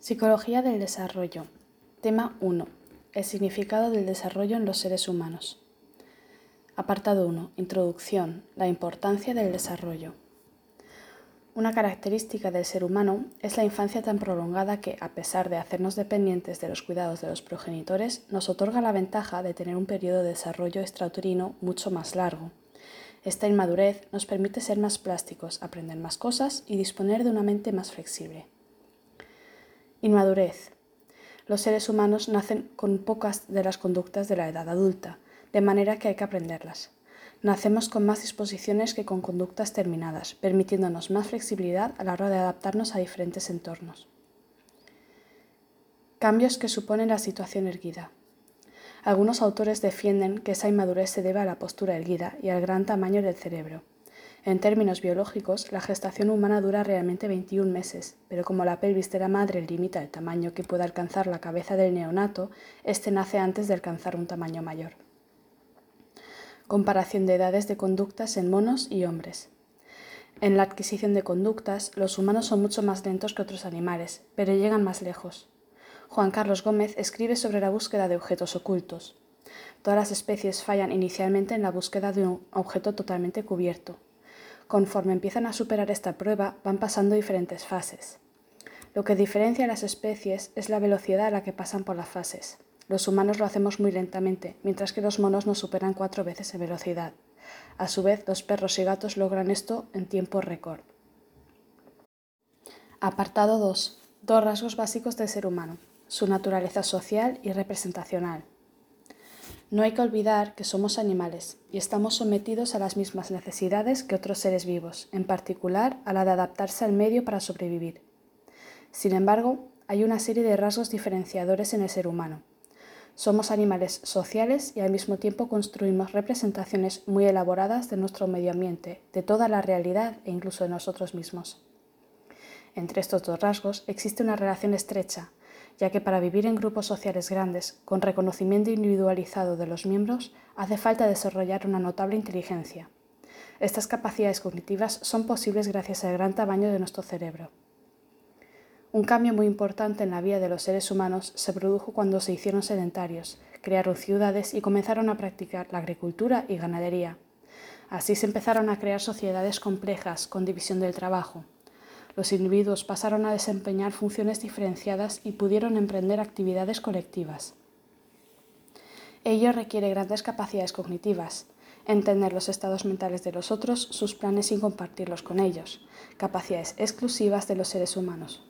Psicología del desarrollo. Tema 1. El significado del desarrollo en los seres humanos. Apartado 1. Introducción. La importancia del desarrollo. Una característica del ser humano es la infancia tan prolongada que, a pesar de hacernos dependientes de los cuidados de los progenitores, nos otorga la ventaja de tener un periodo de desarrollo extrauterino mucho más largo. Esta inmadurez nos permite ser más plásticos, aprender más cosas y disponer de una mente más flexible. Inmadurez. Los seres humanos nacen con pocas de las conductas de la edad adulta, de manera que hay que aprenderlas. Nacemos con más disposiciones que con conductas terminadas, permitiéndonos más flexibilidad a la hora de adaptarnos a diferentes entornos. Cambios que suponen la situación erguida. Algunos autores defienden que esa inmadurez se debe a la postura erguida y al gran tamaño del cerebro. En términos biológicos, la gestación humana dura realmente 21 meses, pero como la pelvis de la madre limita el tamaño que puede alcanzar la cabeza del neonato, este nace antes de alcanzar un tamaño mayor. Comparación de edades de conductas en monos y hombres. En la adquisición de conductas, los humanos son mucho más lentos que otros animales, pero llegan más lejos. Juan Carlos Gómez escribe sobre la búsqueda de objetos ocultos. Todas las especies fallan inicialmente en la búsqueda de un objeto totalmente cubierto, Conforme empiezan a superar esta prueba, van pasando diferentes fases. Lo que diferencia a las especies es la velocidad a la que pasan por las fases. Los humanos lo hacemos muy lentamente, mientras que los monos nos superan cuatro veces en velocidad. A su vez, los perros y gatos logran esto en tiempo récord. Apartado 2. Dos rasgos básicos del ser humano. Su naturaleza social y representacional. No hay que olvidar que somos animales y estamos sometidos a las mismas necesidades que otros seres vivos, en particular a la de adaptarse al medio para sobrevivir. Sin embargo, hay una serie de rasgos diferenciadores en el ser humano. Somos animales sociales y al mismo tiempo construimos representaciones muy elaboradas de nuestro medio ambiente, de toda la realidad e incluso de nosotros mismos. Entre estos dos rasgos existe una relación estrecha ya que para vivir en grupos sociales grandes, con reconocimiento individualizado de los miembros, hace falta desarrollar una notable inteligencia. Estas capacidades cognitivas son posibles gracias al gran tamaño de nuestro cerebro. Un cambio muy importante en la vida de los seres humanos se produjo cuando se hicieron sedentarios, crearon ciudades y comenzaron a practicar la agricultura y ganadería. Así se empezaron a crear sociedades complejas con división del trabajo, los individuos pasaron a desempeñar funciones diferenciadas y pudieron emprender actividades colectivas. Ello requiere grandes capacidades cognitivas, entender los estados mentales de los otros, sus planes y compartirlos con ellos, capacidades exclusivas de los seres humanos.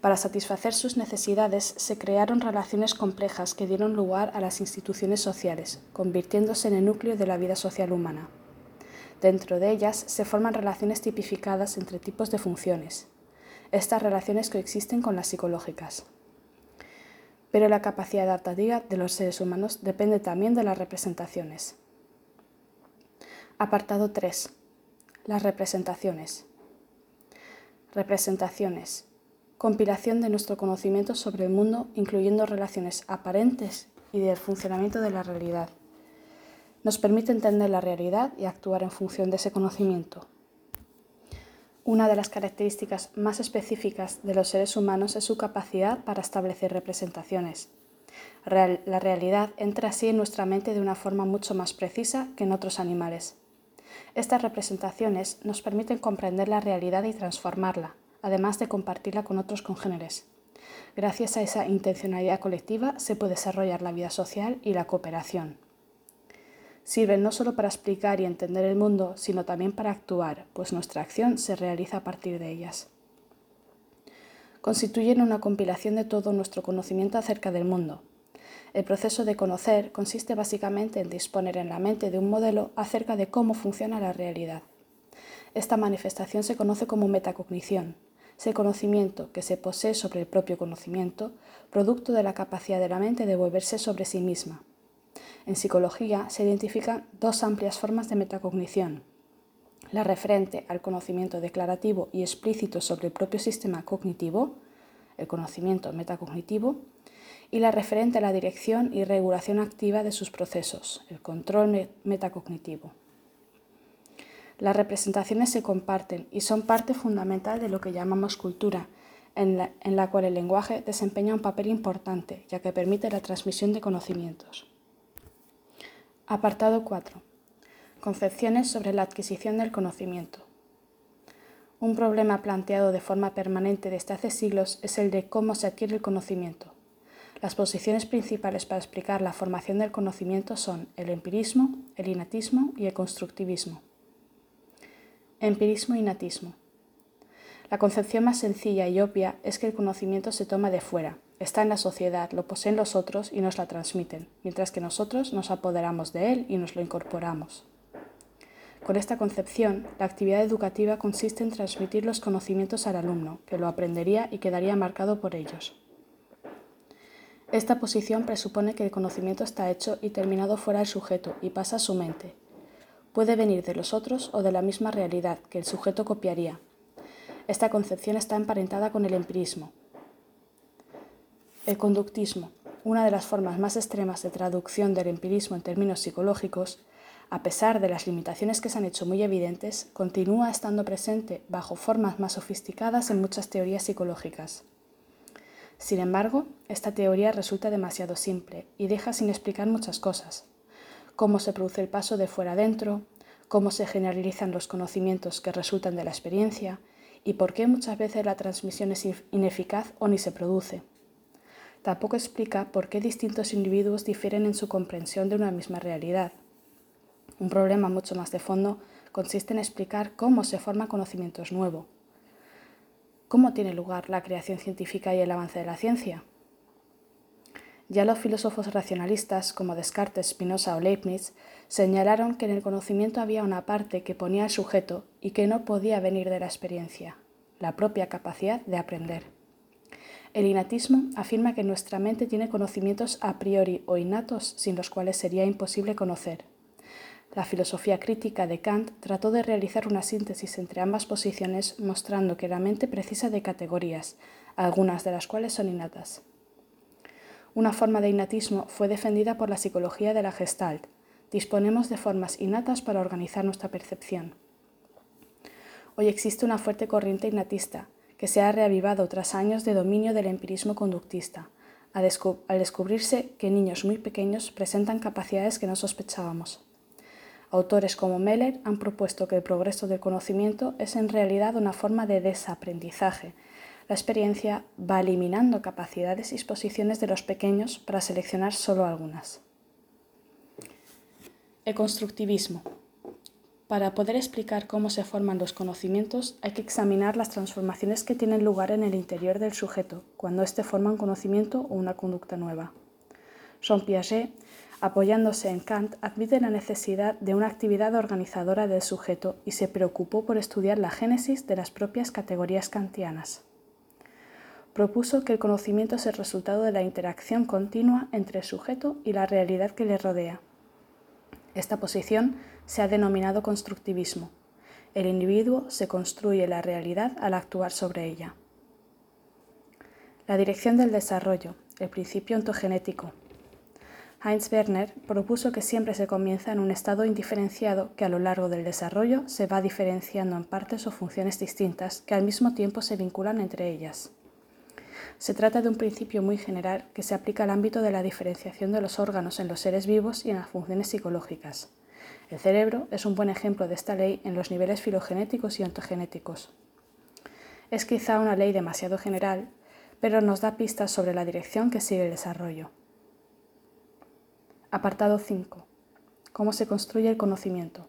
Para satisfacer sus necesidades se crearon relaciones complejas que dieron lugar a las instituciones sociales, convirtiéndose en el núcleo de la vida social humana. Dentro de ellas se forman relaciones tipificadas entre tipos de funciones. Estas relaciones coexisten con las psicológicas. Pero la capacidad adaptativa de los seres humanos depende también de las representaciones. Apartado 3. Las representaciones. Representaciones. Compilación de nuestro conocimiento sobre el mundo, incluyendo relaciones aparentes y del funcionamiento de la realidad nos permite entender la realidad y actuar en función de ese conocimiento. Una de las características más específicas de los seres humanos es su capacidad para establecer representaciones. la realidad entra así en nuestra mente de una forma mucho más precisa que en otros animales. Estas representaciones nos permiten comprender la realidad y transformarla, además de compartirla con otros congéneres. Gracias a esa intencionalidad colectiva se puede desarrollar la vida social y la cooperación sirven no solo para explicar y entender el mundo, sino también para actuar, pues nuestra acción se realiza a partir de ellas. Constituyen una compilación de todo nuestro conocimiento acerca del mundo. El proceso de conocer consiste básicamente en disponer en la mente de un modelo acerca de cómo funciona la realidad. Esta manifestación se conoce como metacognición, ese conocimiento que se posee sobre el propio conocimiento, producto de la capacidad de la mente de volverse sobre sí misma, en psicología se identifican dos amplias formas de metacognición. La referente al conocimiento declarativo y explícito sobre el propio sistema cognitivo, el conocimiento metacognitivo, y la referente a la dirección y regulación activa de sus procesos, el control metacognitivo. Las representaciones se comparten y son parte fundamental de lo que llamamos cultura, en la, cual el lenguaje desempeña un papel importante, ya que permite la transmisión de conocimientos. Apartado 4. Concepciones sobre la adquisición del conocimiento. Un problema planteado de forma permanente desde hace siglos es el de cómo se adquiere el conocimiento. Las posiciones principales para explicar la formación del conocimiento son el empirismo, el innatismo y el constructivismo. Empirismo e innatismo. La concepción más sencilla y obvia es que el conocimiento se toma de fuera, está en la sociedad, lo poseen los otros y nos la transmiten, mientras que nosotros nos apoderamos de él y nos lo incorporamos. Con esta concepción, la actividad educativa consiste en transmitir los conocimientos al alumno, que lo aprendería y quedaría marcado por ellos. Esta posición presupone que el conocimiento está hecho y terminado fuera del sujeto y pasa a su mente. Puede venir de los otros o de la misma realidad que el sujeto copiaría. Esta concepción está emparentada con el empirismo. El conductismo, una de las formas más extremas de traducción del empirismo en términos psicológicos, a pesar de las limitaciones que se han hecho muy evidentes, continúa estando presente bajo formas más sofisticadas en muchas teorías psicológicas. Sin embargo, esta teoría resulta demasiado simple y deja sin explicar muchas cosas. Cómo se produce el paso de fuera adentro, cómo se generalizan los conocimientos que resultan de la experiencia y por qué muchas veces la transmisión es ineficaz o ni se produce. Tampoco explica por qué distintos individuos difieren en su comprensión de una misma realidad un problema mucho más de fondo consiste en explicar cómo se forma conocimiento nuevo. ¿Cómo tiene lugar la creación científica y el avance de la ciencia? Ya los filósofos racionalistas como Descartes, Spinoza o Leibniz señalaron que en el conocimiento había una parte que ponía al sujeto y que no podía venir de la experiencia, la propia capacidad de aprender. El innatismo afirma que nuestra mente tiene conocimientos a priori o innatos sin los cuales sería imposible conocer, la filosofía crítica de Kant trató de realizar una síntesis entre ambas posiciones mostrando que la mente precisa de categorías, algunas de las cuales son innatas. Una forma de innatismo fue defendida por la psicología de la Gestalt. Disponemos de formas innatas para organizar nuestra percepción. Hoy existe una fuerte corriente innatista que se ha reavivado tras años de dominio del empirismo conductista, al descubrirse que niños muy pequeños presentan capacidades que no sospechábamos. Autores como Meller han propuesto que el progreso del conocimiento es en realidad una forma de desaprendizaje. La experiencia va eliminando capacidades y disposiciones de los pequeños para seleccionar solo algunas. El constructivismo. Para poder explicar cómo se forman los conocimientos hay que examinar las transformaciones que tienen lugar en el interior del sujeto cuando éste forma un conocimiento o una conducta nueva. Jean Piaget apoyándose en Kant, admite la necesidad de una actividad organizadora del sujeto y se preocupó por estudiar la génesis de las propias categorías kantianas. Propuso que el conocimiento es el resultado de la interacción continua entre el sujeto y la realidad que le rodea. Esta posición se ha denominado constructivismo. El individuo se construye la realidad al actuar sobre ella. La dirección del desarrollo, el principio ontogenético, Heinz Werner propuso que siempre se comienza en un estado indiferenciado que a lo largo del desarrollo se va diferenciando en partes o funciones distintas que al mismo tiempo se vinculan entre ellas. Se trata de un principio muy general que se aplica al ámbito de la diferenciación de los órganos en los seres vivos y en las funciones psicológicas. El cerebro es un buen ejemplo de esta ley en los niveles filogenéticos y ontogenéticos. Es quizá una ley demasiado general, pero nos da pistas sobre la dirección que sigue el desarrollo. Apartado 5. Cómo se construye el conocimiento.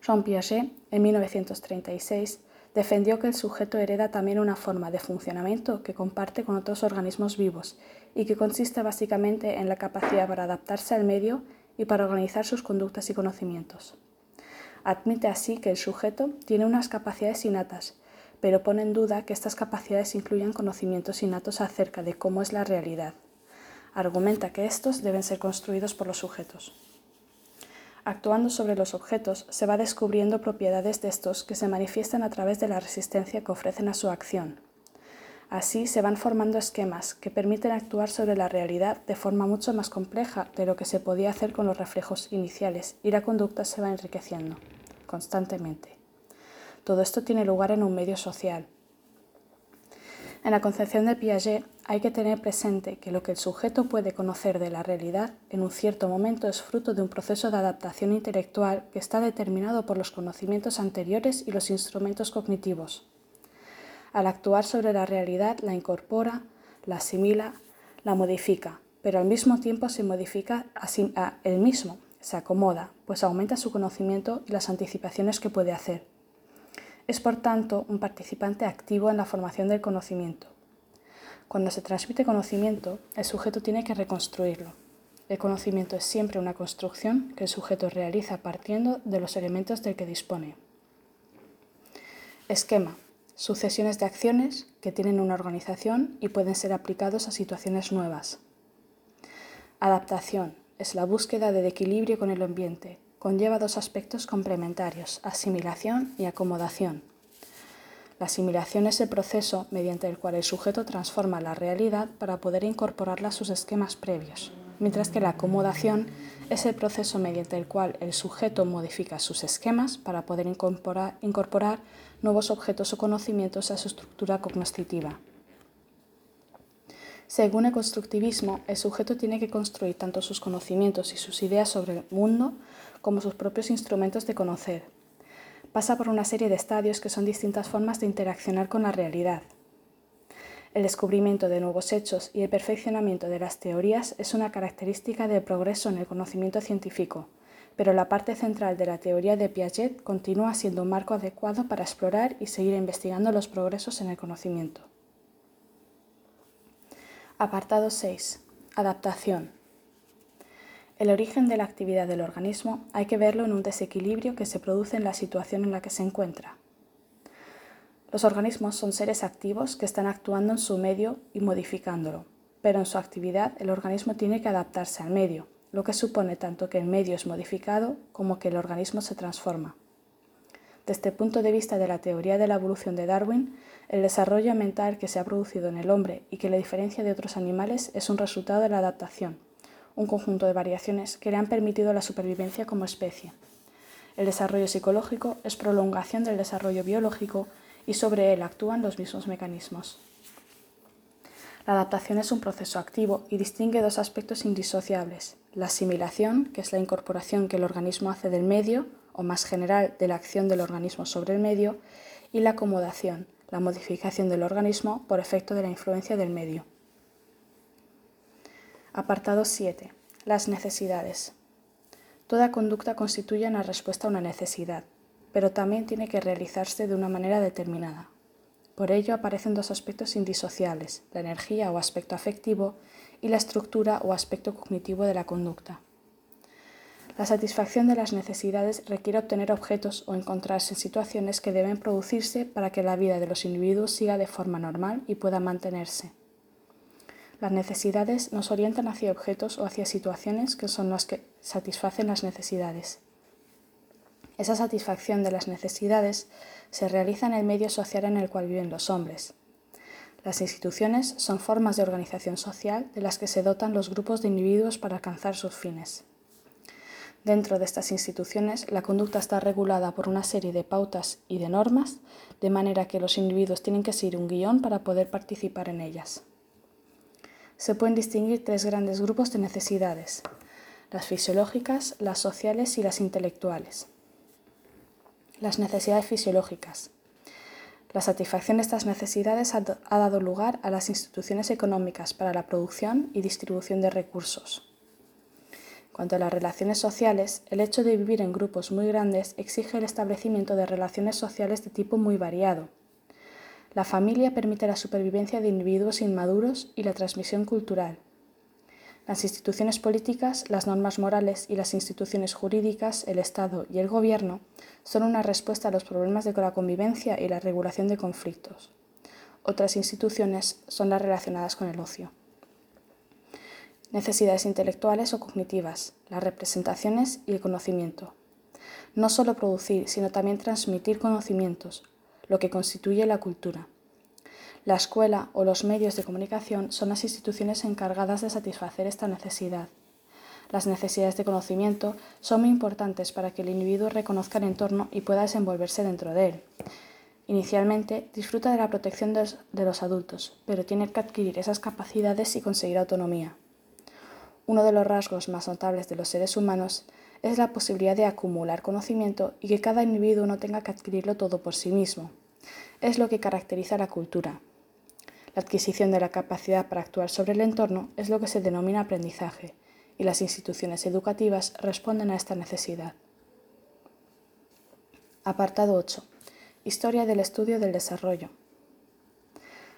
Jean Piaget, en 1936, defendió que el sujeto hereda también una forma de funcionamiento que comparte con otros organismos vivos y que consiste básicamente en la capacidad para adaptarse al medio y para organizar sus conductas y conocimientos. Admite así que el sujeto tiene unas capacidades innatas, pero pone en duda que estas capacidades incluyan conocimientos innatos acerca de cómo es la realidad argumenta que estos deben ser construidos por los sujetos. Actuando sobre los objetos, se va descubriendo propiedades de estos que se manifiestan a través de la resistencia que ofrecen a su acción. Así se van formando esquemas que permiten actuar sobre la realidad de forma mucho más compleja de lo que se podía hacer con los reflejos iniciales y la conducta se va enriqueciendo constantemente. Todo esto tiene lugar en un medio social. En la concepción de Piaget hay que tener presente que lo que el sujeto puede conocer de la realidad en un cierto momento es fruto de un proceso de adaptación intelectual que está determinado por los conocimientos anteriores y los instrumentos cognitivos. Al actuar sobre la realidad la incorpora, la asimila, la modifica, pero al mismo tiempo se modifica a él mismo, se acomoda, pues aumenta su conocimiento y las anticipaciones que puede hacer. Es por tanto un participante activo en la formación del conocimiento. Cuando se transmite conocimiento, el sujeto tiene que reconstruirlo. El conocimiento es siempre una construcción que el sujeto realiza partiendo de los elementos del que dispone. Esquema. Sucesiones de acciones que tienen una organización y pueden ser aplicados a situaciones nuevas. Adaptación. Es la búsqueda del equilibrio con el ambiente, conlleva dos aspectos complementarios, asimilación y acomodación. La asimilación es el proceso mediante el cual el sujeto transforma la realidad para poder incorporarla a sus esquemas previos, mientras que la acomodación es el proceso mediante el cual el sujeto modifica sus esquemas para poder incorporar, nuevos objetos o conocimientos a su estructura cognoscitiva. Según el constructivismo, el sujeto tiene que construir tanto sus conocimientos y sus ideas sobre el mundo como sus propios instrumentos de conocer. Pasa por una serie de estadios que son distintas formas de interaccionar con la realidad. El descubrimiento de nuevos hechos y el perfeccionamiento de las teorías es una característica del progreso en el conocimiento científico, pero la parte central de la teoría de Piaget continúa siendo un marco adecuado para explorar y seguir investigando los progresos en el conocimiento. Apartado 6. Adaptación. El origen de la actividad del organismo hay que verlo en un desequilibrio que se produce en la situación en la que se encuentra. Los organismos son seres activos que están actuando en su medio y modificándolo, pero en su actividad el organismo tiene que adaptarse al medio, lo que supone tanto que el medio es modificado como que el organismo se transforma. Desde el punto de vista de la teoría de la evolución de Darwin, el desarrollo mental que se ha producido en el hombre y que le diferencia de otros animales es un resultado de la adaptación, un conjunto de variaciones que le han permitido la supervivencia como especie. El desarrollo psicológico es prolongación del desarrollo biológico y sobre él actúan los mismos mecanismos. La adaptación es un proceso activo y distingue dos aspectos indisociables, la asimilación, que es la incorporación que el organismo hace del medio, o más general, de la acción del organismo sobre el medio, y la acomodación, la modificación del organismo por efecto de la influencia del medio. Apartado 7. Las necesidades. Toda conducta constituye una respuesta a una necesidad, pero también tiene que realizarse de una manera determinada. Por ello aparecen dos aspectos indisociables, la energía o aspecto afectivo y la estructura o aspecto cognitivo de la conducta. La satisfacción de las necesidades requiere obtener objetos o encontrarse en situaciones que deben producirse para que la vida de los individuos siga de forma normal y pueda mantenerse. Las necesidades nos orientan hacia objetos o hacia situaciones que son las que satisfacen las necesidades. Esa satisfacción de las necesidades se realiza en el medio social en el cual viven los hombres. Las instituciones son formas de organización social de las que se dotan los grupos de individuos para alcanzar sus fines. Dentro de estas instituciones, la conducta está regulada por una serie de pautas y de normas, de manera que los individuos tienen que seguir un guion para poder participar en ellas. Se pueden distinguir tres grandes grupos de necesidades, las fisiológicas, las sociales y las intelectuales. Las necesidades fisiológicas. La satisfacción de estas necesidades ha dado lugar a las instituciones económicas para la producción y distribución de recursos. Cuanto a las relaciones sociales, el hecho de vivir en grupos muy grandes exige el establecimiento de relaciones sociales de tipo muy variado. La familia permite la supervivencia de individuos inmaduros y la transmisión cultural. Las instituciones políticas, las normas morales y las instituciones jurídicas, el Estado y el Gobierno son una respuesta a los problemas de la convivencia y la regulación de conflictos. Otras instituciones son las relacionadas con el ocio necesidades intelectuales o cognitivas, las representaciones y el conocimiento. No solo producir, sino también transmitir conocimientos, lo que constituye la cultura. La escuela o los medios de comunicación son las instituciones encargadas de satisfacer esta necesidad. Las necesidades de conocimiento son muy importantes para que el individuo reconozca el entorno y pueda desenvolverse dentro de él. Inicialmente, disfruta de la protección de los adultos, pero tiene que adquirir esas capacidades y conseguir autonomía. Uno de los rasgos más notables de los seres humanos es la posibilidad de acumular conocimiento y que cada individuo no tenga que adquirirlo todo por sí mismo. Es lo que caracteriza la cultura. La adquisición de la capacidad para actuar sobre el entorno es lo que se denomina aprendizaje, y las instituciones educativas responden a esta necesidad. Apartado 8. Historia del estudio del desarrollo.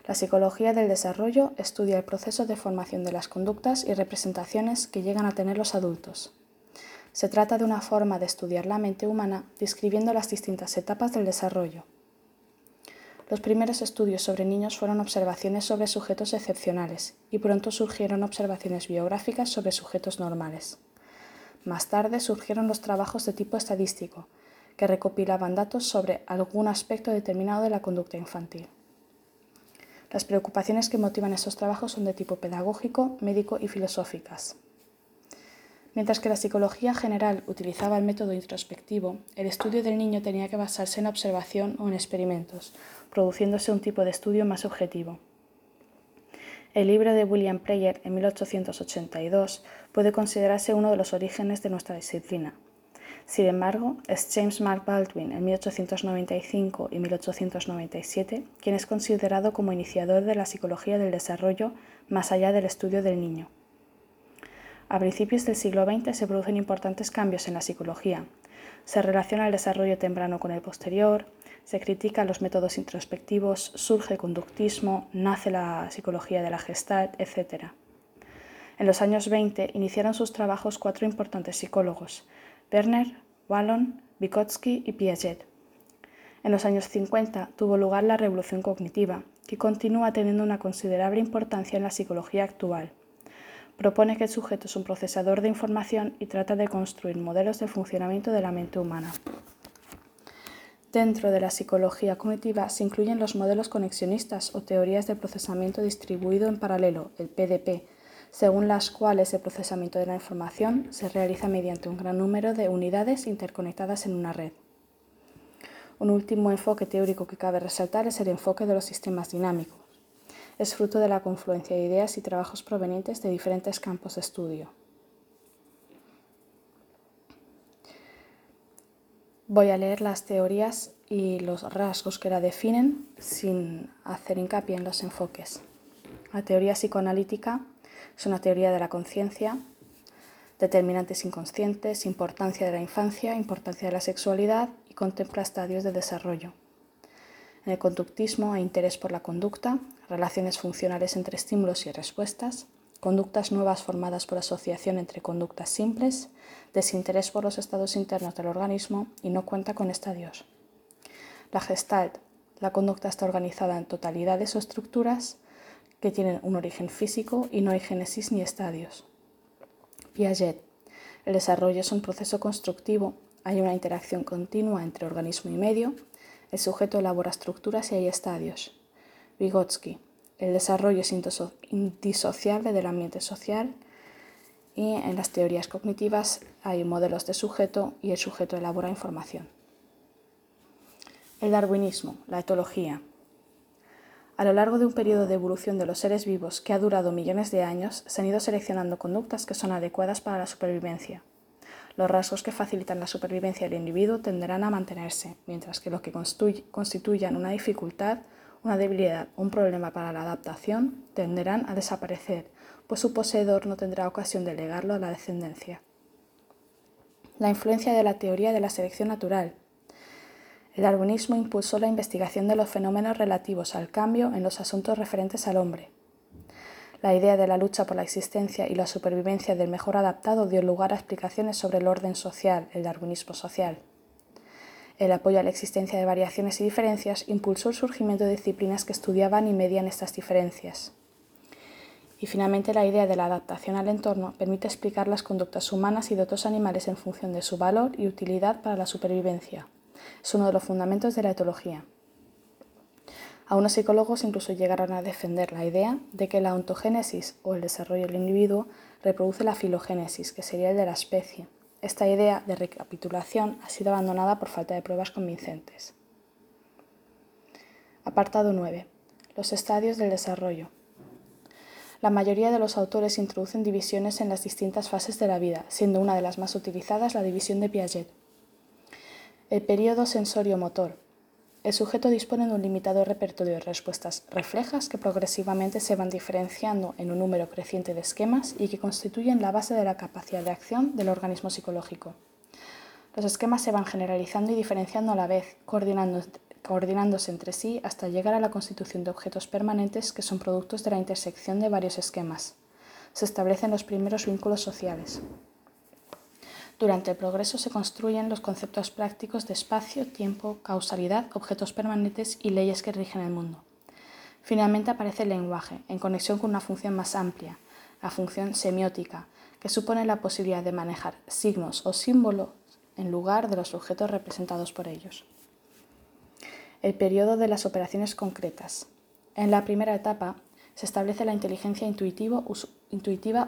La psicología del desarrollo estudia el proceso de formación de las conductas y representaciones que llegan a tener los adultos. Se trata de una forma de estudiar la mente humana describiendo las distintas etapas del desarrollo. Los primeros estudios sobre niños fueron observaciones sobre sujetos excepcionales y pronto surgieron observaciones biográficas sobre sujetos normales. Más tarde surgieron los trabajos de tipo estadístico, que recopilaban datos sobre algún aspecto determinado de la conducta infantil. Las preocupaciones que motivan estos trabajos son de tipo pedagógico, médico y filosóficas. Mientras que la psicología general utilizaba el método introspectivo, el estudio del niño tenía que basarse en observación o en experimentos, produciéndose un tipo de estudio más objetivo. El libro de William Preyer en 1882 puede considerarse uno de los orígenes de nuestra disciplina, sin embargo, es James Mark Baldwin en 1895 y 1897 quien es considerado como iniciador de la psicología del desarrollo más allá del estudio del niño. A principios del siglo XX se producen importantes cambios en la psicología. Se relaciona el desarrollo temprano con el posterior, se critican los métodos introspectivos, surge el conductismo, nace la psicología de la gestalt, etc. En los años 20 iniciaron sus trabajos cuatro importantes psicólogos, Werner, Wallon, Vygotsky y Piaget. En los años 50 tuvo lugar la revolución cognitiva, que continúa teniendo una considerable importancia en la psicología actual. Propone que el sujeto es un procesador de información y trata de construir modelos de funcionamiento de la mente humana. Dentro de la psicología cognitiva se incluyen los modelos conexionistas o teorías de procesamiento distribuido en paralelo, el PDP, según las cuales el procesamiento de la información se realiza mediante un gran número de unidades interconectadas en una red. Un último enfoque teórico que cabe resaltar es el enfoque de los sistemas dinámicos. Es fruto de la confluencia de ideas y trabajos provenientes de diferentes campos de estudio. Voy a leer las teorías y los rasgos que la definen sin hacer hincapié en los enfoques. La teoría psicoanalítica es una teoría de la conciencia, determinantes inconscientes, importancia de la infancia, importancia de la sexualidad y contempla estadios de desarrollo. En el conductismo hay interés por la conducta, relaciones funcionales entre estímulos y respuestas, conductas nuevas formadas por asociación entre conductas simples, desinterés por los estados internos del organismo y no cuenta con estadios. La gestalt, la conducta está organizada en totalidades o estructuras, que tienen un origen físico y no hay génesis ni estadios. Piaget. El desarrollo es un proceso constructivo, hay una interacción continua entre organismo y medio, el sujeto elabora estructuras y hay estadios. Vygotsky. El desarrollo es indisociable del ambiente social y en las teorías cognitivas hay modelos de sujeto y el sujeto elabora información. El darwinismo, la etología. A lo largo de un periodo de evolución de los seres vivos que ha durado millones de años, se han ido seleccionando conductas que son adecuadas para la supervivencia. Los rasgos que facilitan la supervivencia del individuo tenderán a mantenerse, mientras que los que constituyan una dificultad, una debilidad un problema para la adaptación tenderán a desaparecer, pues su poseedor no tendrá ocasión de legarlo a la descendencia. La influencia de la teoría de la selección natural el darwinismo impulsó la investigación de los fenómenos relativos al cambio en los asuntos referentes al hombre. La idea de la lucha por la existencia y la supervivencia del mejor adaptado dio lugar a explicaciones sobre el orden social, el darwinismo social. El apoyo a la existencia de variaciones y diferencias impulsó el surgimiento de disciplinas que estudiaban y medían estas diferencias. Y finalmente la idea de la adaptación al entorno permite explicar las conductas humanas y de otros animales en función de su valor y utilidad para la supervivencia es uno de los fundamentos de la etología. Algunos psicólogos incluso llegaron a defender la idea de que la ontogénesis o el desarrollo del individuo reproduce la filogénesis, que sería el de la especie. Esta idea de recapitulación ha sido abandonada por falta de pruebas convincentes. Apartado 9. Los estadios del desarrollo. La mayoría de los autores introducen divisiones en las distintas fases de la vida, siendo una de las más utilizadas la división de Piaget. El periodo sensorio-motor. El sujeto dispone de un limitado repertorio de respuestas reflejas que progresivamente se van diferenciando en un número creciente de esquemas y que constituyen la base de la capacidad de acción del organismo psicológico. Los esquemas se van generalizando y diferenciando a la vez, coordinándose entre sí hasta llegar a la constitución de objetos permanentes que son productos de la intersección de varios esquemas. Se establecen los primeros vínculos sociales. Durante el progreso se construyen los conceptos prácticos de espacio, tiempo, causalidad, objetos permanentes y leyes que rigen el mundo. Finalmente aparece el lenguaje, en conexión con una función más amplia, la función semiótica, que supone la posibilidad de manejar signos o símbolos en lugar de los objetos representados por ellos. El periodo de las operaciones concretas. En la primera etapa se establece la inteligencia intuitiva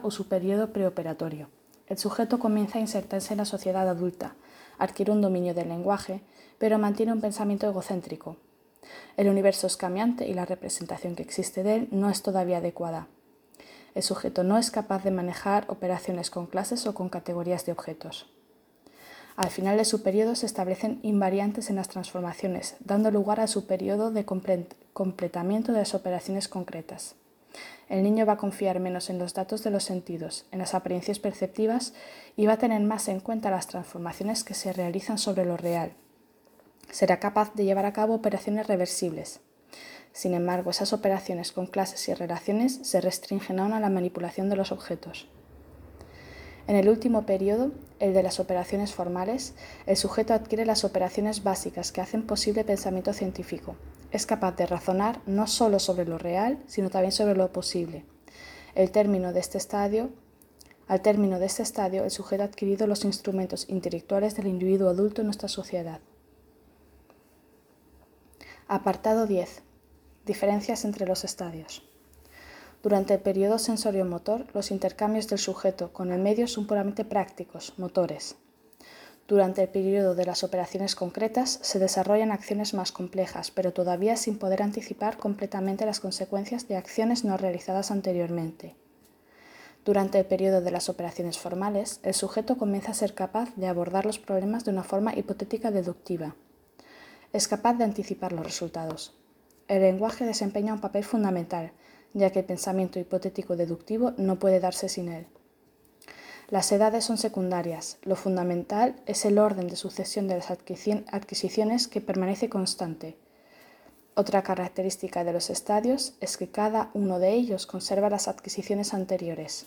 o su periodo preoperatorio. El sujeto comienza a insertarse en la sociedad adulta, adquiere un dominio del lenguaje, pero mantiene un pensamiento egocéntrico. El universo es cambiante y la representación que existe de él no es todavía adecuada. El sujeto no es capaz de manejar operaciones con clases o con categorías de objetos. Al final de su periodo se establecen invariantes en las transformaciones, dando lugar a su periodo de completamiento de las operaciones concretas. El niño va a confiar menos en los datos de los sentidos, en las apariencias perceptivas y va a tener más en cuenta las transformaciones que se realizan sobre lo real. Será capaz de llevar a cabo operaciones reversibles. Sin embargo, esas operaciones con clases y relaciones se restringen aún a la manipulación de los objetos. En el último periodo, el de las operaciones formales, el sujeto adquiere las operaciones básicas que hacen posible pensamiento científico, es capaz de razonar no solo sobre lo real, sino también sobre lo posible. El término de este estadio, al término de este estadio, el sujeto ha adquirido los instrumentos intelectuales del individuo adulto en nuestra sociedad. Apartado 10. Diferencias entre los estadios. Durante el periodo sensorio-motor, los intercambios del sujeto con el medio son puramente prácticos, motores. Durante el periodo de las operaciones concretas se desarrollan acciones más complejas, pero todavía sin poder anticipar completamente las consecuencias de acciones no realizadas anteriormente. Durante el periodo de las operaciones formales, el sujeto comienza a ser capaz de abordar los problemas de una forma hipotética deductiva. Es capaz de anticipar los resultados. El lenguaje desempeña un papel fundamental, ya que el pensamiento hipotético deductivo no puede darse sin él. Las edades son secundarias. Lo fundamental es el orden de sucesión de las adquisiciones que permanece constante. Otra característica de los estadios es que cada uno de ellos conserva las adquisiciones anteriores.